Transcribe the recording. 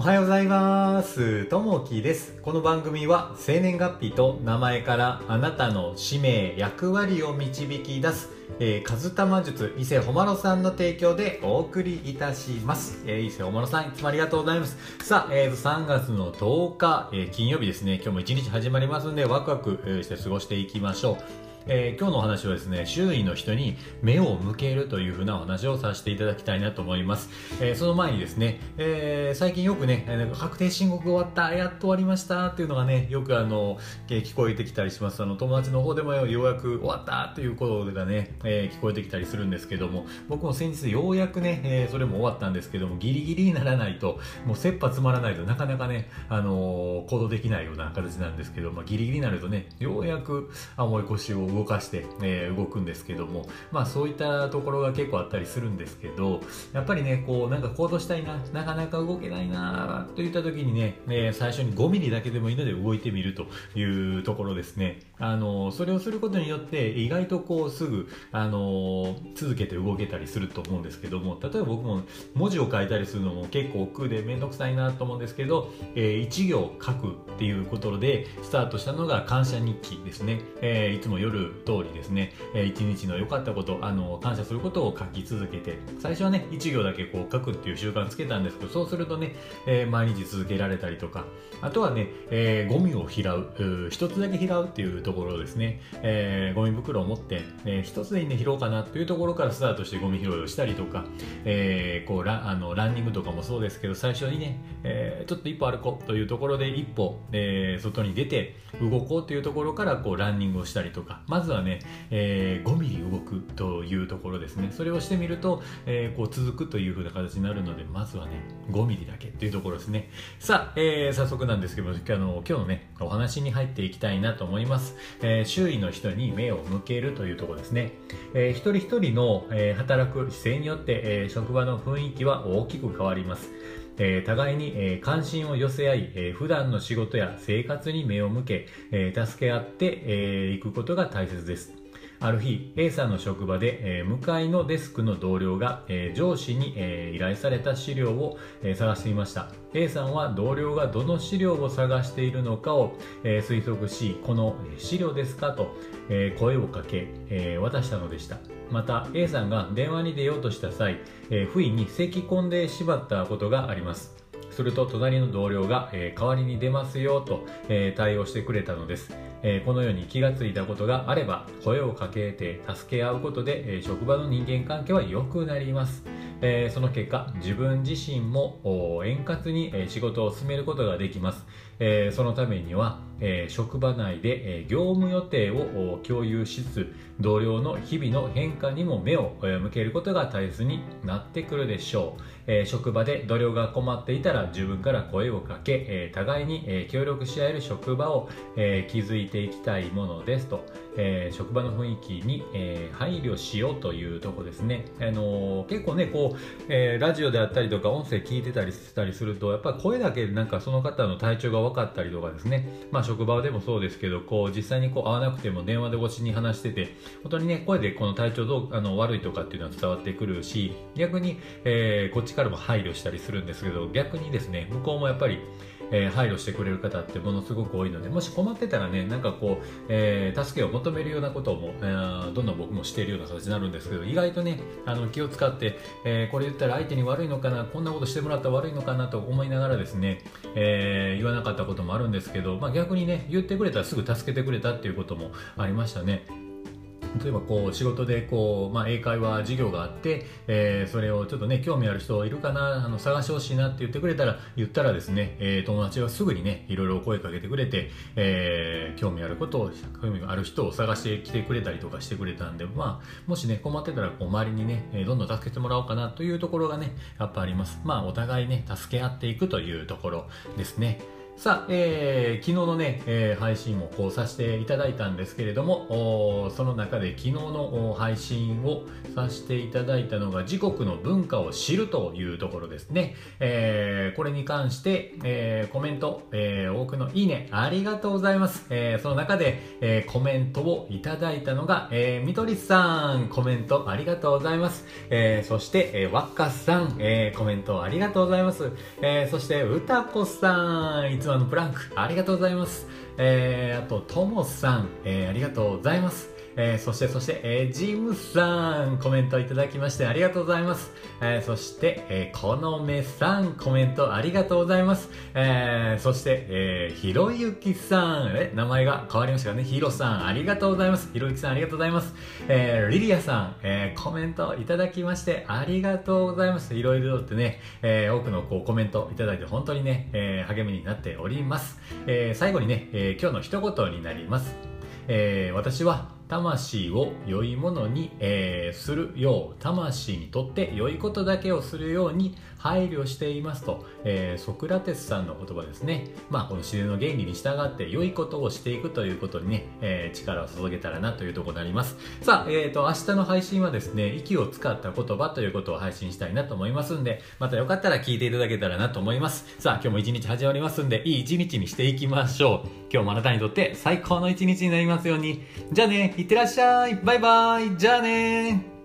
おはようございます。ともきです。この番組は生年月日と名前からあなたの使命、役割を導き出す、えー、カズタマ術伊勢ほまろさんの提供でお送りいたします。えー、伊勢ほまろさん、いつもありがとうございます。さあ、えー、3月の10日、えー金曜日ですね、今日も一日始まりますんで、ワクワクして過ごしていきましょう。えー今日のお話はですね、周囲の人に目を向けるというふうなお話をさせていただきたいなと思います。えーその前にですね、えー最近よくね、なんか確定申告終わった、やっと終わりましたっていうのがね、よくあの、え聞こえてきたりします。あの、友達の方でもようやく終わったということがね、え聞こえてきたりするんですけども、僕も先日ようやくね、えそれも終わったんですけども、ギリギリにならないと、もう切羽詰まらないとなかなかね、あの行動できないような形なんですけど、まあ、ギリギリになるとね、ようやく重い腰を動動かして、えー動くんですけども、まあそういったところが結構あったりするんですけど、やっぱりね、こうなんか行動したいな、なかなか動けないなといった時にね、えー最初に5ミリだけでもいいので動いてみるというところですね。あのそれをすることによって意外とこうすぐ、あの続けて動けたりすると思うんですけども、例えば僕も文字を書いたりするのも結構億劫でめんどくさいなと思うんですけど、え1行書くっていうことでスタートしたのが感謝日記ですね。えーいつも夜通りですね、えー一日の良かったこと、あの感謝することを書き続けて、最初はね、1行だけこう書くっていう習慣つけたんですけど、そうするとね、えー毎日続けられたりとか、あとはね、えーゴミを拾う、う一つだけ拾うっていうところですね、えーゴミ袋を持って、えー一つでいいんで拾おうかなというところからスタートしてゴミ拾いをしたりとか、えーこうラあのランニングとかもそうですけど、最初にね、えーちょっと一歩歩こうというところで一歩、えー外に出て動こうというところからこうランニングをしたりとか、まずはね、えー5ミリ動くというところですね。それをしてみると、えーこう続くというふうな形になるので、まずはね、5ミリだけというところですね。さあ、えー早速なんですけど、あの今日のね、お話に入っていきたいなと思います。えー周囲の人に目を向けるというところですね。えー一人一人の、えー働く姿勢によって、えー職場の雰囲気は大きく変わります。えー互いに、えー関心を寄せ合い、えー普段の仕事や生活に目を向け、えー助け合って、えーいくことが大切です。ある日、A さんの職場で、えー向かいのデスクの同僚が、えー上司に、えー依頼された資料を、え探していました。A さんは同僚がどの資料を探しているのかを、え推測し、この資料ですかと、え声をかけ、え渡したのでした。また A さんが電話に出ようとした際、え不意に咳き込んでしまったことがあります。すると隣の同僚が、えー代わりに出ますよと、えー対応してくれたのです、えーこのように気がついたことがあれば声をかけて助け合うことで、えー職場の人間関係は良くなります、えーその結果自分自身も円滑に、え仕事を進めることができます、えーそのためには、えー職場内で、えー業務予定を共有しつつ同僚の日々の変化にも目を向けることが大切になってくるでしょう、え職場で同僚が困っていたら自分から声をかけ、え互いに、え協力し合える職場を、えー築いていきたいものですと、え職場の雰囲気に、え配慮しようというとこですね、あの結構ねこう、えラジオであったりとか音声聞いてたりしてたりするとやっぱり声だけでなんかその方の体調が分かったりとかですね。まあ職場でもそうですけどこう実際にこう会わなくても電話で越しに話してて本当にね声でこの体調どうあの悪いとかっていうのは伝わってくるし逆に、えーこっちからも配慮したりするんですけど逆にですね向こうもやっぱりえー配慮してくれる方ってものすごく多いのでもし困ってたらねなんかこう、えー助けを求めるようなことも、えーどんどん僕もしているような形になるんですけど意外とねあの気を使って、えこれ言ったら相手に悪いのかなこんなことしてもらったら悪いのかなと思いながらですね、えー言わなかったこともあるんですけど、まあ、逆にね言ってくれたらすぐ助けてくれたっていうこともありましたね。例えばこう仕事でこう、まあ、英会話授業があって、えーそれをちょっとね興味ある人いるかなあの探してほしいなって言ってくれたら言ったらですね、えー友達はすぐにねいろいろ声かけてくれて、えー興味あることを興味がある人を探してきてくれたりとかしてくれたんで、まあ、もしね困ってたらこう周りにねどんどん助けてもらおうかなというところがねやっぱあります。まあお互いね助け合っていくというところですね。さあ、えー、昨日のね、えー、配信もこうさせていただいたんですけれども、その中で昨日の配信をさせていただいたのが、自国の文化を知るというところですね。えー、これに関して、えー、コメント、えー、多くのいいね、ありがとうございます。えー、その中で、えー、コメントをいただいたのが、えー、みとりさん、コメントありがとうございます。えー、そして、えー、わっかさん、えー、コメントありがとうございます。えー、そして、うたこさん、つものプランク、ありがとうございます。えー、あと、ともさん、えー、ありがとうございます。えー、そして、そして、えー、ジムさん、コメントいただきましてありがとうございます。えー、そして、えー、このめさん、コメントありがとうございます。えー、そして、えー、ひろゆきさん、え、名前が変わりましたかね。ひろさん、ありがとうございます。ひろゆきさん、ありがとうございます。えー、リリアさん、えー、コメントいただきましてありがとうございます。いろいろってね、えー、多くのこうコメントいただいて本当にね、えー、励みになっております。えー、最後にね、えー、今日の一言になります。えー、私は魂を良いものに、えー、するよう魂にとって良いことだけをするように配慮していますと、えー、ソクラテスさんの言葉ですね。まあこの自然の原理に従って良いことをしていくということにね、えー、力を注げたらなというところになります。さあ、えーと、明日の配信はですね息を使った言葉ということを配信したいなと思いますんでまたよかったら聞いていただけたらなと思います。さあ今日も一日始まりますんでいい一日にしていきましょう。今日もあなたにとって最高の一日になりますように。じゃあねいってらっしゃい。バイバイ。じゃあね